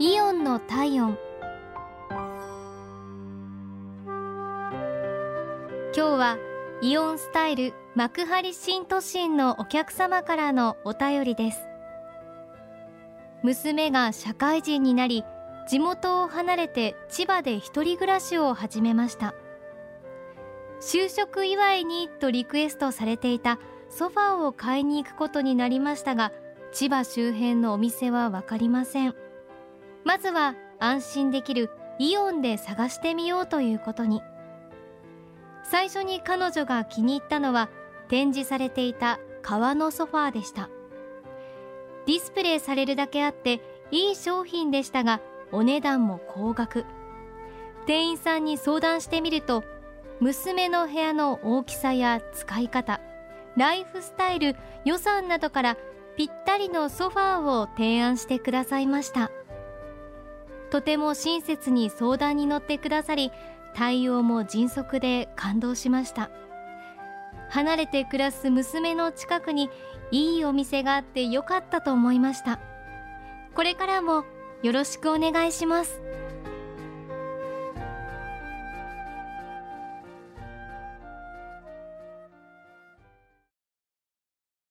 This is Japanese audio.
イオンの体温。今日はイオンスタイル幕張新都心のお客様からのお便りです。娘が社会人になり地元を離れて千葉で一人暮らしを始めました。就職祝いにとリクエストされていたソファーを買いに行くことになりましたが千葉周辺のお店は分かりません。まずは安心できるイオンで探してみようということに。最初に彼女が気に入ったのは展示されていた革のソファーでした。ディスプレイされるだけあっていい商品でしたがお値段も高額。店員さんに相談してみると娘の部屋の大きさや使い方ライフスタイル予算などからぴったりのソファーを提案してくださいました。とても親切に相談に乗ってくださり対応も迅速で感動しました。離れて暮らす娘の近くにいいお店があってよかったと思いました。これからもよろしくお願いします。